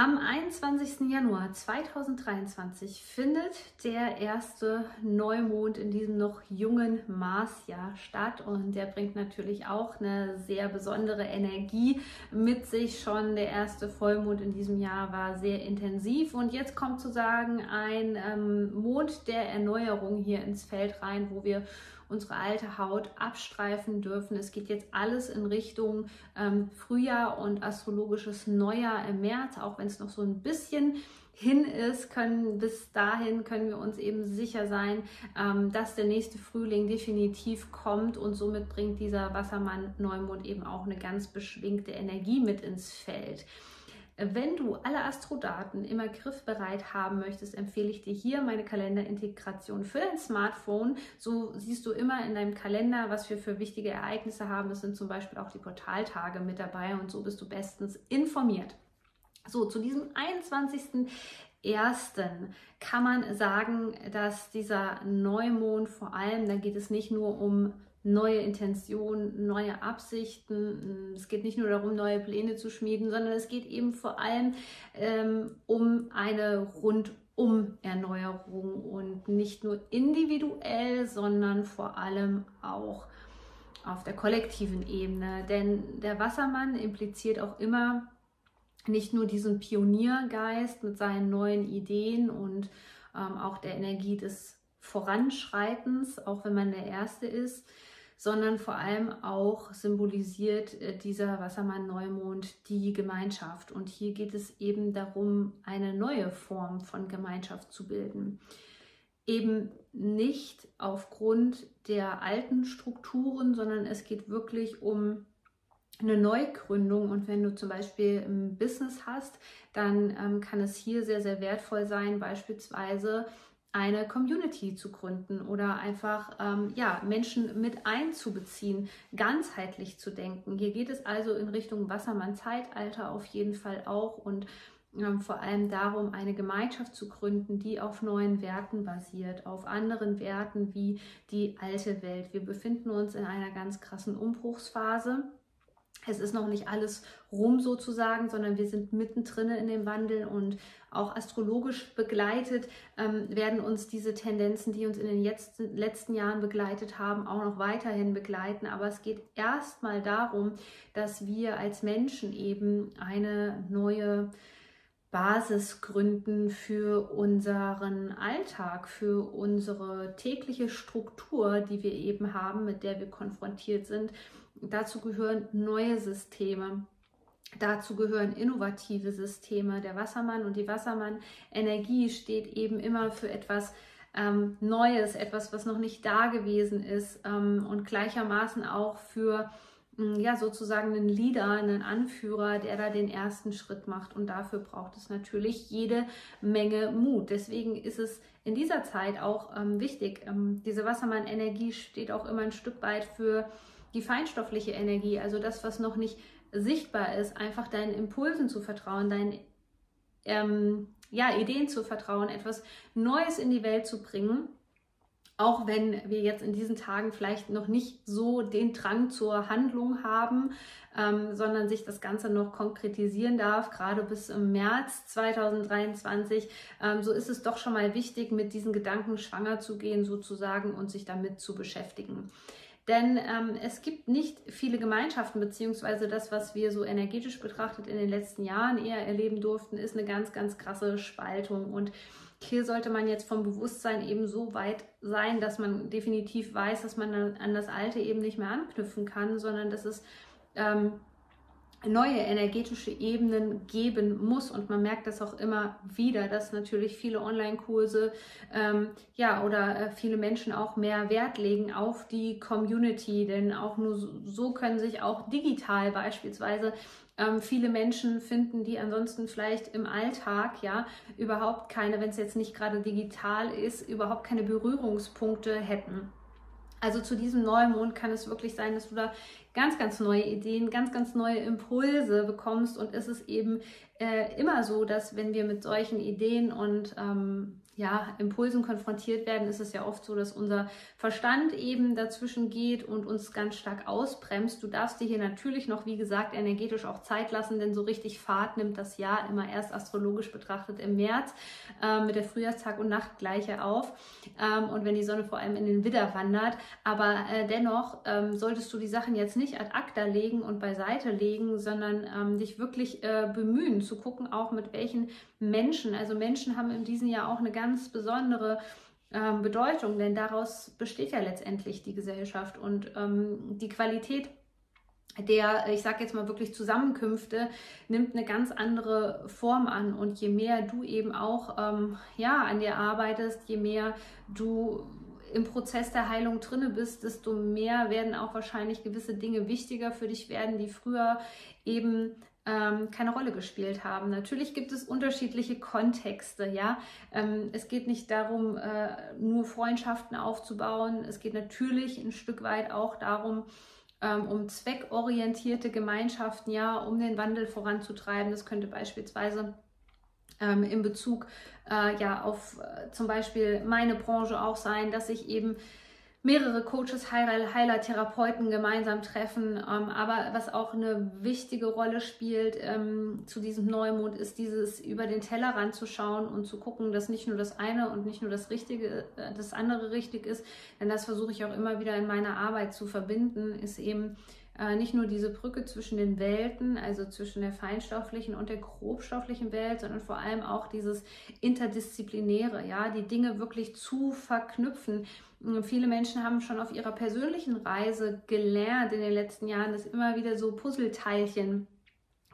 Am 21. Januar 2023 findet der erste Neumond in diesem noch jungen Marsjahr statt und der bringt natürlich auch eine sehr besondere Energie mit sich schon. Der erste Vollmond in diesem Jahr war sehr intensiv und jetzt kommt sozusagen ein ähm, Mond der Erneuerung hier ins Feld rein, wo wir unsere alte Haut abstreifen dürfen. Es geht jetzt alles in Richtung ähm, Frühjahr und astrologisches Neujahr im März, auch wenn es noch so ein bisschen hin ist, können bis dahin können wir uns eben sicher sein, ähm, dass der nächste Frühling definitiv kommt und somit bringt dieser Wassermann Neumond eben auch eine ganz beschwingte Energie mit ins Feld. Wenn du alle Astrodaten immer griffbereit haben möchtest, empfehle ich dir hier meine Kalenderintegration für dein Smartphone. So siehst du immer in deinem Kalender, was wir für wichtige Ereignisse haben. Es sind zum Beispiel auch die Portaltage mit dabei und so bist du bestens informiert. So, zu diesem 21. Ersten kann man sagen, dass dieser Neumond vor allem, da geht es nicht nur um neue Intentionen, neue Absichten. Es geht nicht nur darum, neue Pläne zu schmieden, sondern es geht eben vor allem ähm, um eine rundum Erneuerung und nicht nur individuell, sondern vor allem auch auf der kollektiven Ebene. Denn der Wassermann impliziert auch immer nicht nur diesen Pioniergeist mit seinen neuen Ideen und ähm, auch der Energie des Voranschreitens, auch wenn man der Erste ist, sondern vor allem auch symbolisiert äh, dieser Wassermann-Neumond die Gemeinschaft. Und hier geht es eben darum, eine neue Form von Gemeinschaft zu bilden. Eben nicht aufgrund der alten Strukturen, sondern es geht wirklich um eine Neugründung und wenn du zum Beispiel ein Business hast, dann ähm, kann es hier sehr, sehr wertvoll sein, beispielsweise eine Community zu gründen oder einfach ähm, ja, Menschen mit einzubeziehen, ganzheitlich zu denken. Hier geht es also in Richtung Wassermann-Zeitalter auf jeden Fall auch und ähm, vor allem darum, eine Gemeinschaft zu gründen, die auf neuen Werten basiert, auf anderen Werten wie die alte Welt. Wir befinden uns in einer ganz krassen Umbruchsphase es ist noch nicht alles rum sozusagen, sondern wir sind mittendrin in dem Wandel und auch astrologisch begleitet ähm, werden uns diese Tendenzen, die uns in den jetzt, letzten Jahren begleitet haben, auch noch weiterhin begleiten. Aber es geht erstmal darum, dass wir als Menschen eben eine neue Basis gründen für unseren Alltag, für unsere tägliche Struktur, die wir eben haben, mit der wir konfrontiert sind Dazu gehören neue Systeme. Dazu gehören innovative Systeme. Der Wassermann und die Wassermann-Energie steht eben immer für etwas ähm, Neues, etwas, was noch nicht da gewesen ist ähm, und gleichermaßen auch für mm, ja, sozusagen einen Leader, einen Anführer, der da den ersten Schritt macht. Und dafür braucht es natürlich jede Menge Mut. Deswegen ist es in dieser Zeit auch ähm, wichtig. Ähm, diese Wassermann-Energie steht auch immer ein Stück weit für die feinstoffliche Energie, also das, was noch nicht sichtbar ist, einfach deinen Impulsen zu vertrauen, deinen ähm, ja, Ideen zu vertrauen, etwas Neues in die Welt zu bringen. Auch wenn wir jetzt in diesen Tagen vielleicht noch nicht so den Drang zur Handlung haben, ähm, sondern sich das Ganze noch konkretisieren darf, gerade bis im März 2023, ähm, so ist es doch schon mal wichtig, mit diesen Gedanken schwanger zu gehen sozusagen und sich damit zu beschäftigen. Denn ähm, es gibt nicht viele Gemeinschaften, beziehungsweise das, was wir so energetisch betrachtet in den letzten Jahren eher erleben durften, ist eine ganz, ganz krasse Spaltung. Und hier sollte man jetzt vom Bewusstsein eben so weit sein, dass man definitiv weiß, dass man an das Alte eben nicht mehr anknüpfen kann, sondern dass es ähm, neue energetische Ebenen geben muss. Und man merkt das auch immer wieder, dass natürlich viele Online-Kurse ähm, ja, oder äh, viele Menschen auch mehr Wert legen auf die Community. Denn auch nur so, können sich auch digital beispielsweise ähm, viele Menschen finden, die ansonsten vielleicht im Alltag ja überhaupt keine, wenn es jetzt nicht gerade digital ist, überhaupt keine Berührungspunkte hätten. Also zu diesem Neumond kann es wirklich sein, dass du da ganz, ganz neue Ideen, ganz, ganz neue Impulse bekommst. Und es ist eben äh, immer so, dass wenn wir mit solchen Ideen und ähm, ja, Impulsen konfrontiert werden, ist es ja oft so, dass unser Verstand eben dazwischen geht und uns ganz stark ausbremst. Du darfst dir hier natürlich noch, wie gesagt, energetisch auch Zeit lassen, denn so richtig Fahrt nimmt das Jahr immer erst astrologisch betrachtet im März äh, mit der Frühjahrstag- und Nachtgleiche auf ähm, und wenn die Sonne vor allem in den Widder wandert. Aber äh, dennoch ähm, solltest du die Sachen jetzt nicht ad acta legen und beiseite legen, sondern ähm, dich wirklich äh, bemühen zu gucken, auch mit welchen Menschen, also Menschen haben in diesem Jahr auch eine ganz besondere ähm, Bedeutung, denn daraus besteht ja letztendlich die Gesellschaft und ähm, die Qualität der, ich sage jetzt mal wirklich Zusammenkünfte, nimmt eine ganz andere Form an. Und je mehr du eben auch ähm, ja, an dir arbeitest, je mehr du im Prozess der Heilung drinne bist, desto mehr werden auch wahrscheinlich gewisse Dinge wichtiger für dich werden, die früher eben ähm, keine Rolle gespielt haben. Natürlich gibt es unterschiedliche Kontexte, ja. Ähm, es geht nicht darum, äh, nur Freundschaften aufzubauen. Es geht natürlich ein Stück weit auch darum, ähm, um zweckorientierte Gemeinschaften, ja, um den Wandel voranzutreiben. Das könnte beispielsweise in Bezug äh, ja auf äh, zum Beispiel meine Branche auch sein, dass ich eben mehrere Coaches, Heiler, Therapeuten gemeinsam treffen. Ähm, aber was auch eine wichtige Rolle spielt ähm, zu diesem Neumond, ist dieses über den Tellerrand zu schauen und zu gucken, dass nicht nur das eine und nicht nur das Richtige, äh, das andere richtig ist. Denn das versuche ich auch immer wieder in meiner Arbeit zu verbinden, ist eben nicht nur diese Brücke zwischen den Welten, also zwischen der feinstofflichen und der grobstofflichen Welt, sondern vor allem auch dieses interdisziplinäre, ja, die Dinge wirklich zu verknüpfen. Viele Menschen haben schon auf ihrer persönlichen Reise gelernt in den letzten Jahren, dass immer wieder so Puzzleteilchen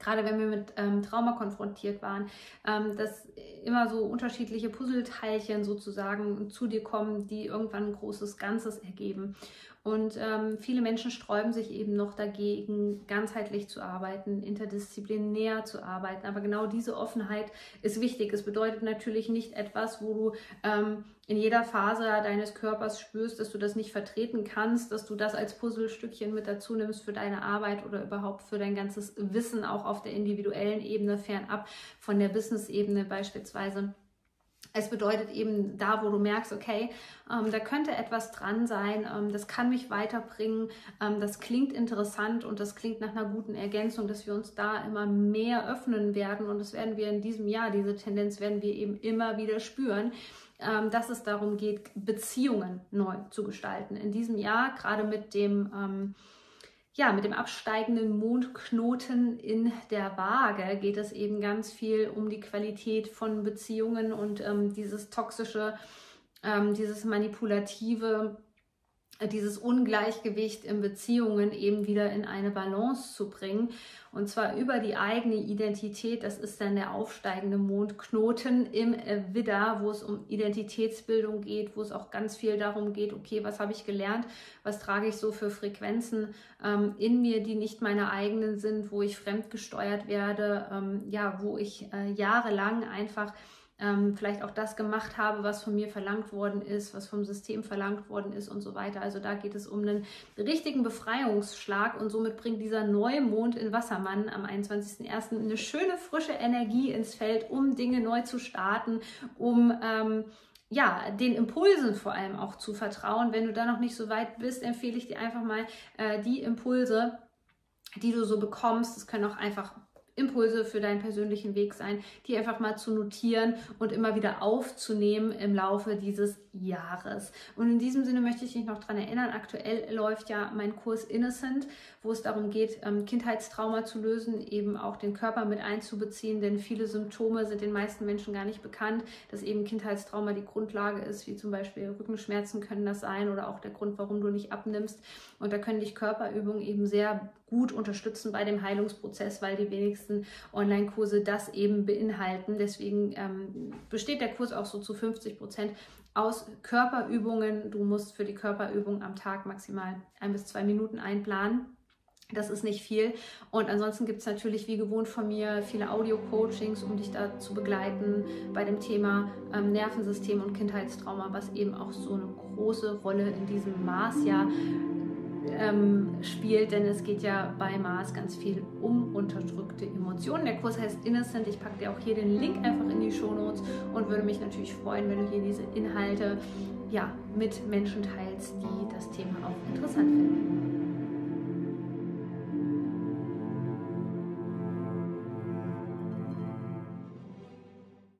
gerade wenn wir mit ähm, Trauma konfrontiert waren, ähm, dass immer so unterschiedliche Puzzleteilchen sozusagen zu dir kommen, die irgendwann ein großes Ganzes ergeben. Und ähm, viele Menschen sträuben sich eben noch dagegen, ganzheitlich zu arbeiten, interdisziplinär zu arbeiten. Aber genau diese Offenheit ist wichtig. Es bedeutet natürlich nicht etwas, wo du ähm, in jeder Phase deines Körpers spürst, dass du das nicht vertreten kannst, dass du das als Puzzlestückchen mit dazu nimmst für deine Arbeit oder überhaupt für dein ganzes Wissen auch auf der individuellen Ebene, fernab von der Business-Ebene beispielsweise. Es bedeutet eben da, wo du merkst, okay, ähm, da könnte etwas dran sein, ähm, das kann mich weiterbringen, ähm, das klingt interessant und das klingt nach einer guten Ergänzung, dass wir uns da immer mehr öffnen werden und das werden wir in diesem Jahr, diese Tendenz werden wir eben immer wieder spüren ähm, dass es darum geht, Beziehungen neu zu gestalten. In diesem Jahr, gerade mit dem ähm, ja, mit dem absteigenden Mondknoten in der Waage geht es eben ganz viel um die Qualität von Beziehungen und ähm, dieses toxische, ähm, dieses manipulative, dieses Ungleichgewicht in Beziehungen eben wieder in eine Balance zu bringen. Und zwar über die eigene Identität. Das ist dann der aufsteigende Mondknoten im Widder, wo es um Identitätsbildung geht, wo es auch ganz viel darum geht, okay, was habe ich gelernt, was trage ich so für Frequenzen ähm, in mir, die nicht meine eigenen sind, wo ich fremdgesteuert werde, ähm, ja, wo ich äh, jahrelang einfach ähm, vielleicht auch das gemacht habe, was von mir verlangt worden ist, was vom System verlangt worden ist und so weiter. Also da geht es um einen richtigen Befreiungsschlag und somit bringt dieser Neumond in Wassermann am 21.01. eine schöne frische Energie ins Feld, um Dinge neu zu starten, um ähm, ja, den Impulsen vor allem auch zu vertrauen. Wenn du da noch nicht so weit bist, empfehle ich dir einfach mal äh, die Impulse, die du so bekommst. Das können auch einfach Impulse für deinen persönlichen Weg sein, die einfach mal zu notieren und immer wieder aufzunehmen im Laufe dieses Jahres. Und in diesem Sinne möchte ich dich noch daran erinnern, aktuell läuft ja mein Kurs Innocent, wo es darum geht, ähm, Kindheitstrauma zu lösen, eben auch den Körper mit einzubeziehen, denn viele Symptome sind den meisten Menschen gar nicht bekannt, dass eben Kindheitstrauma die Grundlage ist, wie zum Beispiel Rückenschmerzen können das sein oder auch der Grund, warum du nicht abnimmst. Und da können dich Körperübungen eben sehr gut unterstützen bei dem Heilungsprozess, weil die wenigsten Online-Kurse das eben beinhalten. Deswegen ähm, besteht der Kurs auch so zu 50 Prozent aus Körperübungen. Du musst für die Körperübung am Tag maximal ein bis zwei Minuten einplanen. Das ist nicht viel. Und ansonsten gibt es natürlich wie gewohnt von mir viele Audio-Coachings, um dich da zu begleiten bei dem Thema ähm, Nervensystem und Kindheitstrauma, was eben auch so eine große Rolle in diesem Maß ja ähm, spielt, denn es geht ja bei Mars ganz viel um unterdrückte Emotionen. Der Kurs heißt Innocent. Ich packe dir auch hier den Link einfach in die Show Notes und würde mich natürlich freuen, wenn du hier diese Inhalte ja, mit Menschen teilst, die das Thema auch interessant finden.